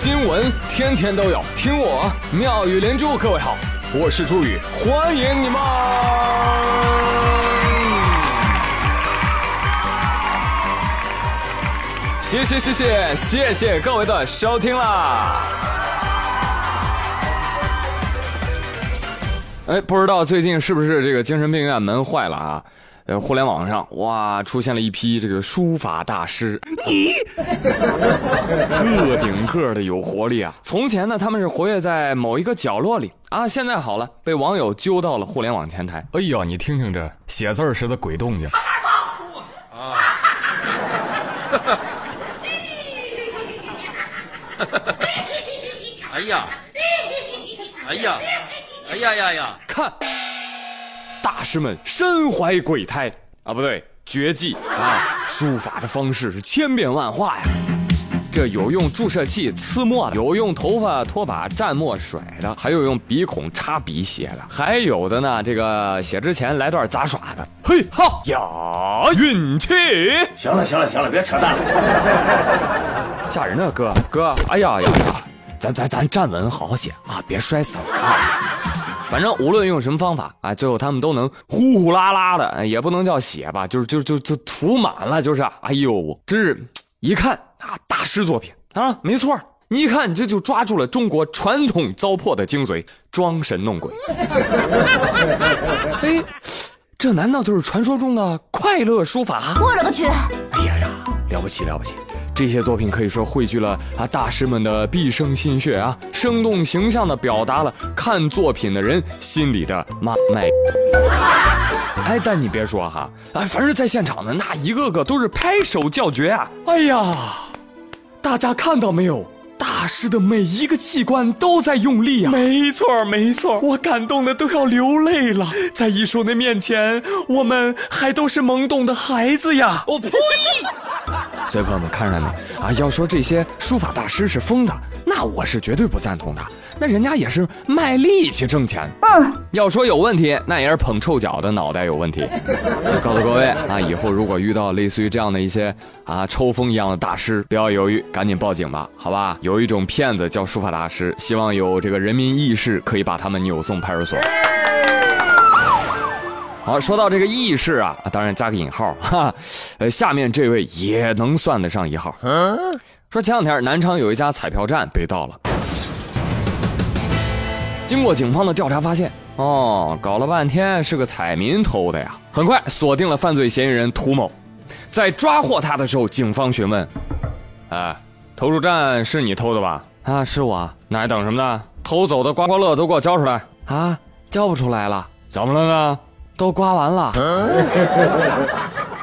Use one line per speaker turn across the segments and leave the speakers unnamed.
新闻天天都有，听我妙语连珠。各位好，我是朱宇，欢迎你们！谢谢谢谢谢谢各位的收听啦！哎，不知道最近是不是这个精神病院门坏了啊？呃，互联网上哇，出现了一批这个书法大师，你个顶个的有活力啊！从前呢，他们是活跃在某一个角落里啊，现在好了，被网友揪到了互联网前台。哎呦，你听听这写字时的鬼动静啊！哎呀，哎呀，哎呀呀呀！看。大师们身怀鬼胎啊，不对，绝技啊！书法的方式是千变万化呀。这有用注射器呲墨的，有用头发拖把蘸墨甩的，还有用鼻孔插笔写的，还有的呢，这个写之前来段杂耍的。嘿哈呀，运气！
行了行了行了，别扯淡了，
吓人呢，哥哥！哎呀呀呀，咱咱咱站稳，好好写啊，别摔死了啊！反正无论用什么方法啊，最后他们都能呼呼啦啦的，也不能叫写吧，就是就就就涂满了，就是，哎呦，真是一看啊，大师作品啊，没错，你一看这就抓住了中国传统糟粕的精髓，装神弄鬼。哎，这难道就是传说中的快乐书法？
我勒个去！
哎呀呀，了不起了不起！这些作品可以说汇聚了啊大师们的毕生心血啊，生动形象的表达了看作品的人心里的妈卖。哎，但你别说哈，哎，凡是在现场的那一个个都是拍手叫绝啊！哎呀，大家看到没有？大师的每一个器官都在用力啊！没错，没错，我感动的都要流泪了。在艺术的面前，我们还都是懵懂的孩子呀！我呸！所以朋友们看出来没啊？要说这些书法大师是疯的，那我是绝对不赞同的。那人家也是卖力气挣钱。嗯，要说有问题，那也是捧臭脚的脑袋有问题。就告诉各位啊，以后如果遇到类似于这样的一些啊抽风一样的大师，不要犹豫，赶紧报警吧，好吧？有一种骗子叫书法大师，希望有这个人民意识可以把他们扭送派出所。好，说到这个意识啊，当然加个引号哈，呃，下面这位也能算得上一号。嗯说前两天南昌有一家彩票站被盗了，经过警方的调查发现，哦，搞了半天是个彩民偷的呀。很快锁定了犯罪嫌疑人涂某，在抓获他的时候，警方询问：“哎，投注站是你偷的吧？”“啊，是我。”“那还等什么呢？偷走的刮刮乐都给我交出来！”“啊，交不出来了。”“怎么了呢？”都刮完了，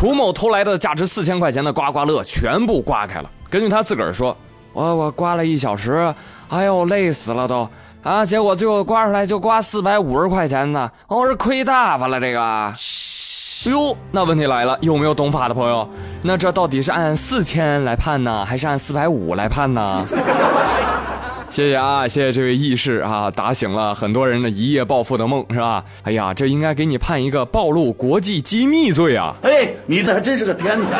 涂某偷来的价值四千块钱的刮刮乐全部刮开了。根据他自个儿说，我我刮了一小时，哎呦累死了都啊！结果最后刮出来就刮四百五十块钱呢，我是亏大发了这个。哟，那问题来了，有没有懂法的朋友？那这到底是按四千来判呢，还是按四百五来判呢？谢谢啊，谢谢这位义士啊，打醒了很多人的一夜暴富的梦，是吧？哎呀，这应该给你判一个暴露国际机密罪啊！
哎，你这还真是个天才！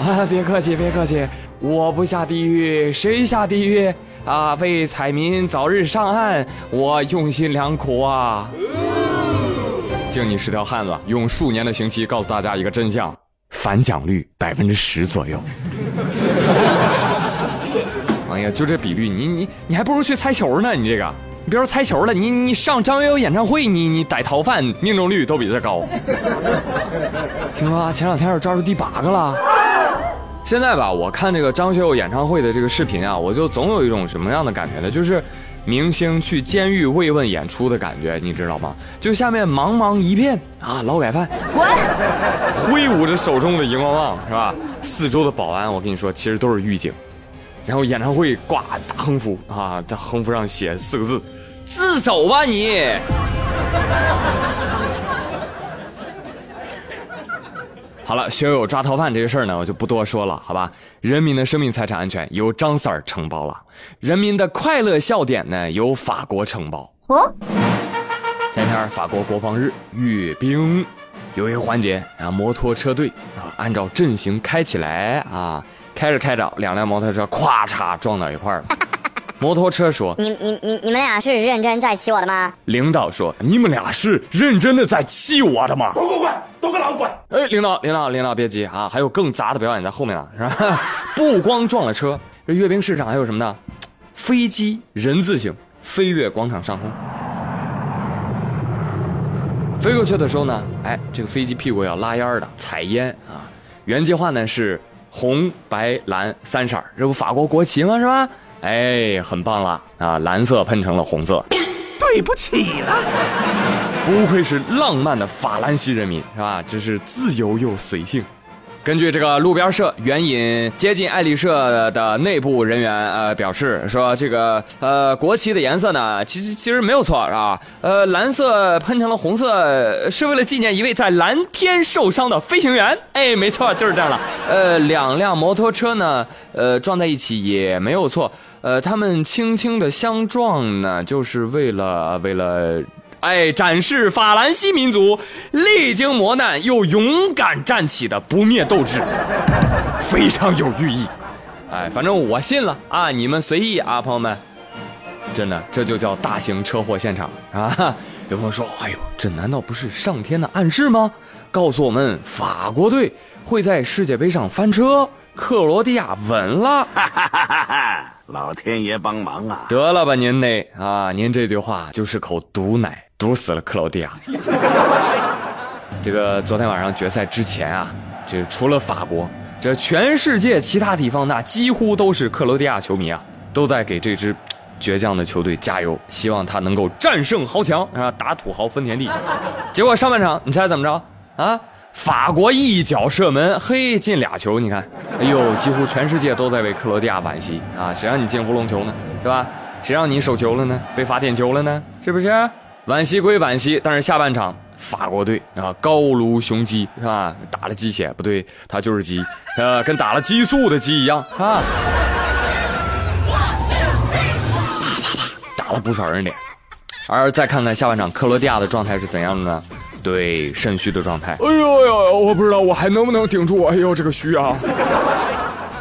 啊，别客气，别客气，我不下地狱谁下地狱啊？为彩民早日上岸，我用心良苦啊！敬你是条汉子，用数年的刑期告诉大家一个真相：返奖率百分之十左右。哎呀，就这比率，你你你还不如去猜球呢！你这个，你别说猜球了，你你上张学友演唱会，你你逮逃犯命中率都比这高。听说前两天又抓住第八个了。现在吧，我看这个张学友演唱会的这个视频啊，我就总有一种什么样的感觉呢？就是明星去监狱慰问演出的感觉，你知道吗？就下面茫茫一片啊，劳改犯，
滚！
挥舞着手中的荧光棒，是吧？四周的保安，我跟你说，其实都是狱警。然后演唱会挂大横幅啊，在横幅上写四个字：“自首吧你。”好了，学友抓逃犯这个事儿呢，我就不多说了，好吧？人民的生命财产安全由张 Sir 承包了，人民的快乐笑点呢由法国承包。哦，前天法国国防日阅兵，有一个环节啊，摩托车队啊，按照阵型开起来啊。开着开着，两辆摩托车咵嚓撞到一块儿了。摩托车说
你你你你们俩是认真在骑我的吗？：“
领导说，你们俩是认真的在气我的吗？”
都给我滚，都给老子滚！
哎，领导，领导，领导，别急啊，还有更杂的表演在后面呢，是吧？不光撞了车，这阅兵式上还有什么呢？飞机人字形飞越广场上空，飞过去的时候呢，哎，这个飞机屁股要拉烟儿的，采烟啊。原计划呢是红白蓝三色儿，这不法国国旗吗？是吧？哎，很棒了啊，蓝色喷成了红色。
对不起了，
不愧是浪漫的法兰西人民，是吧？真是自由又随性。根据这个路边社援引接近爱丽舍的内部人员呃表示说，这个呃国旗的颜色呢，其实其实没有错是吧？呃，蓝色喷成了红色，是为了纪念一位在蓝天受伤的飞行员。哎，没错，就是这样了。呃，两辆摩托车呢，呃撞在一起也没有错。呃，他们轻轻的相撞呢，就是为了为了。哎，展示法兰西民族历经磨难又勇敢站起的不灭斗志，非常有寓意。哎，反正我信了啊，你们随意啊，朋友们。真的，这就叫大型车祸现场啊！有朋友说：“哎呦，这难道不是上天的暗示吗？告诉我们法国队会在世界杯上翻车，克罗地亚稳了。”
哈哈哈哈！老天爷帮忙啊！
得了吧，您得啊，您这句话就是口毒奶，毒死了克罗地亚。这个昨天晚上决赛之前啊，这除了法国，这全世界其他地方那几乎都是克罗地亚球迷啊，都在给这支倔强的球队加油，希望他能够战胜豪强啊，打土豪分田地。结果上半场你猜怎么着啊？法国一脚射门，嘿，进俩球，你看，哎呦，几乎全世界都在为克罗地亚惋惜啊！谁让你进乌龙球呢，是吧？谁让你手球了呢？被罚点球了呢？是不是？惋惜归惋惜，但是下半场法国队啊，高卢雄鸡是吧？打了鸡血，不对，它就是鸡，呃，跟打了激素的鸡一样啊！打了不少人脸。而再看看下半场克罗地亚的状态是怎样的呢？对肾虚的状态。哎呦呦，我不知道我还能不能顶住。哎呦，这个虚啊！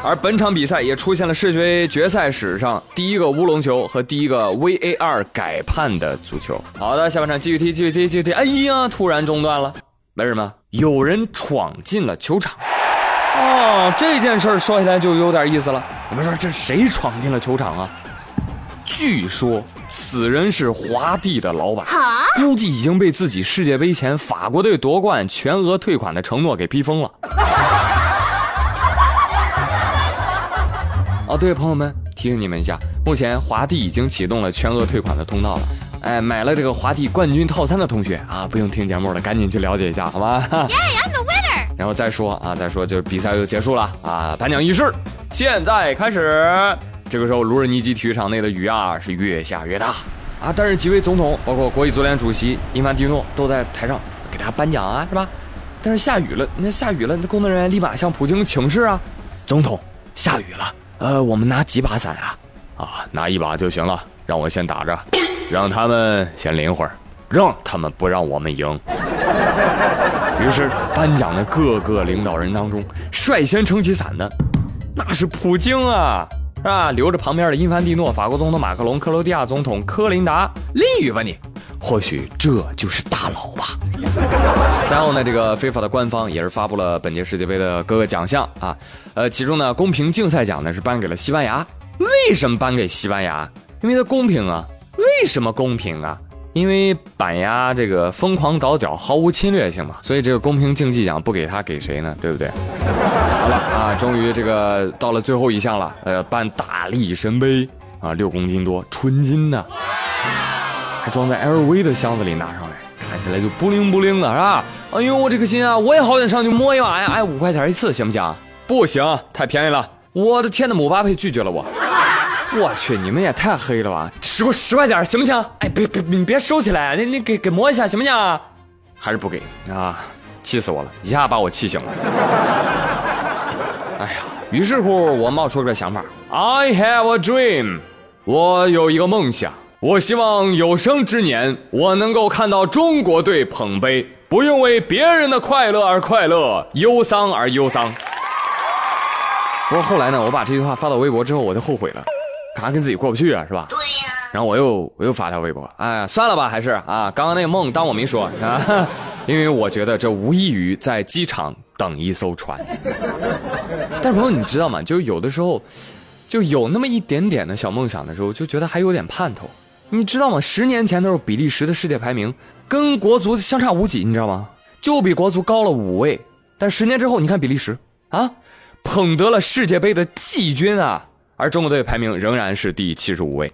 而本场比赛也出现了世界杯决赛史上第一个乌龙球和第一个 VAR 改判的足球。好的，下半场继续踢，继续踢，继续踢。哎呀，突然中断了，为什么？有人闯进了球场。哦，这件事说起来就有点意思了。我们说这谁闯进了球场啊？据说。此人是华帝的老板，估计已经被自己世界杯前法国队夺冠全额退款的承诺给逼疯了。哦，对，朋友们，提醒你们一下，目前华帝已经启动了全额退款的通道了。哎，买了这个华帝冠军套餐的同学啊，不用听节目了，赶紧去了解一下，好吧？Yeah, I'm the winner。然后再说啊，再说就是比赛就结束了啊，颁奖仪式现在开始。这个时候，卢日尼基体育场内的雨啊是越下越大啊！但是几位总统，包括国际足联主席伊凡蒂诺都在台上给大家颁奖啊，是吧？但是下雨了，那下雨了，那工作人员立马向普京请示啊，总统，下雨了，呃，我们拿几把伞啊？啊，拿一把就行了，让我先打着，让他们先淋会儿，让他们不让我们赢。于是颁奖的各个领导人当中，率先撑起伞的，那是普京啊！是吧？留着旁边的因凡蒂诺、法国总统马克龙、克罗地亚总统科林达淋雨吧你，或许这就是大佬吧。赛后呢，这个非法的官方也是发布了本届世界杯的各个奖项啊，呃，其中呢，公平竞赛奖呢是颁给了西班牙。为什么颁给西班牙？因为它公平啊。为什么公平啊？因为板牙这个疯狂倒脚，毫无侵略性嘛，所以这个公平竞技奖不给他给谁呢？对不对？好了啊，终于这个到了最后一项了，呃，办大力神杯啊，六公斤多，纯金的，装在 LV 的箱子里拿上来，看起来就不灵不灵的，是吧？哎呦，我这颗心啊，我也好想上去摸一把呀！哎，五块钱一次，行不行？不行，太便宜了！我的天呐，姆巴佩拒绝了我。我去，你们也太黑了吧！十块十块钱行不行？哎，别别你别收起来，你你给给摸一下行不行？还是不给啊？气死我了，一下把我气醒了。哎呀，于是乎我冒出个想法，I have a dream，我有一个梦想，我希望有生之年我能够看到中国队捧杯，不用为别人的快乐而快乐，忧伤而忧伤。不过后来呢，我把这句话发到微博之后，我就后悔了，干跟自己过不去啊，是吧？对呀。然后我又我又发条微博，哎，算了吧，还是啊，刚刚那个梦当我没说啊，因为我觉得这无异于在机场等一艘船。但是朋友，你知道吗？就是有的时候，就有那么一点点的小梦想的时候，就觉得还有点盼头。你知道吗？十年前的时候，比利时的世界排名跟国足相差无几，你知道吗？就比国足高了五位。但十年之后，你看比利时啊，捧得了世界杯的季军啊，而中国队排名仍然是第七十五位。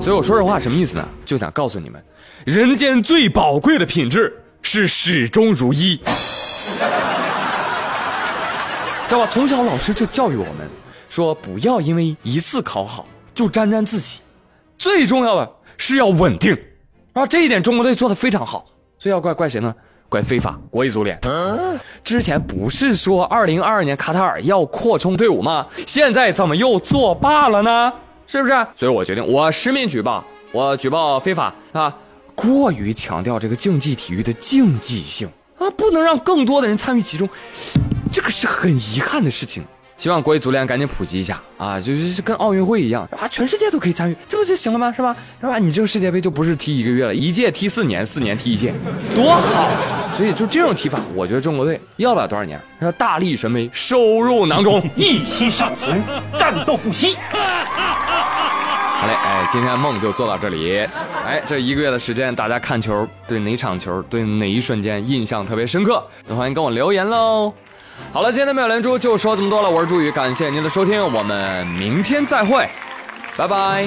所以我说这话，什么意思呢？就想告诉你们，人间最宝贵的品质是始终如一。知道吧？从小老师就教育我们，说不要因为一次考好就沾沾自喜，最重要的是要稳定。啊，这一点中国队做的非常好。所以要怪怪谁呢？怪非法国际足联。之前不是说二零二二年卡塔尔要扩充队伍吗？现在怎么又作罢了呢？是不是？所以我决定，我实名举报，我举报非法啊，过于强调这个竞技体育的竞技性啊，不能让更多的人参与其中，这个是很遗憾的事情。希望国际足联赶紧普及一下啊，就是跟奥运会一样啊，全世界都可以参与，这不就行了吗？是吧？是吧？你这个世界杯就不是踢一个月了，一届踢四年，四年踢一届，多好！所以就这种踢法，我觉得中国队要不了多少年，要大力神杯，收入囊中，
一心上存，战斗不息。
好嘞，哎，今天梦就做到这里。哎，这一个月的时间，大家看球对哪场球，对哪一瞬间印象特别深刻？都欢迎跟我留言喽。好了，今天的妙连珠就说这么多了。我是朱宇，感谢您的收听，我们明天再会，拜拜。